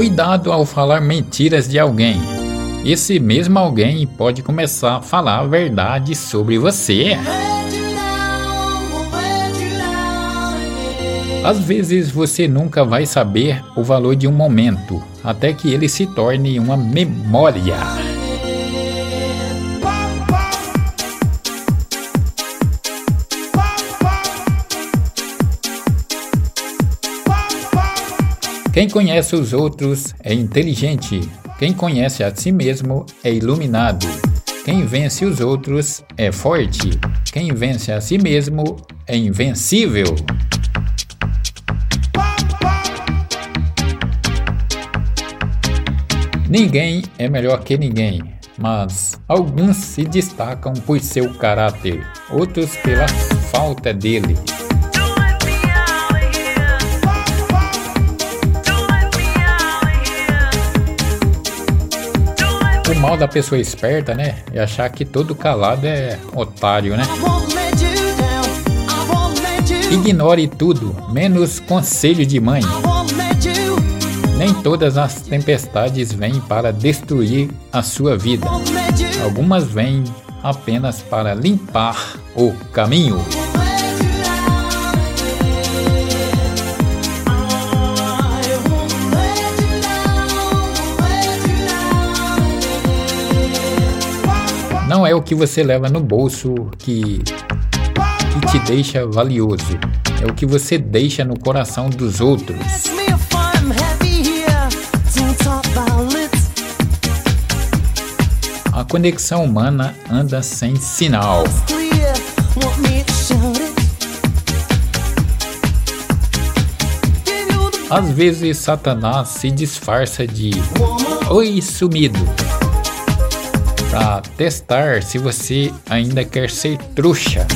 Cuidado ao falar mentiras de alguém. Esse mesmo alguém pode começar a falar a verdade sobre você. Às vezes você nunca vai saber o valor de um momento, até que ele se torne uma memória. Quem conhece os outros é inteligente. Quem conhece a si mesmo é iluminado. Quem vence os outros é forte. Quem vence a si mesmo é invencível. Ninguém é melhor que ninguém, mas alguns se destacam por seu caráter, outros pela falta dele. Mal da pessoa esperta, né? É achar que todo calado é otário, né? Ignore tudo, menos conselho de mãe. Nem todas as tempestades vêm para destruir a sua vida. Algumas vêm apenas para limpar o caminho. Não é o que você leva no bolso que, que te deixa valioso, é o que você deixa no coração dos outros. A conexão humana anda sem sinal. Às vezes Satanás se disfarça de Oi sumido para testar se você ainda quer ser trouxa.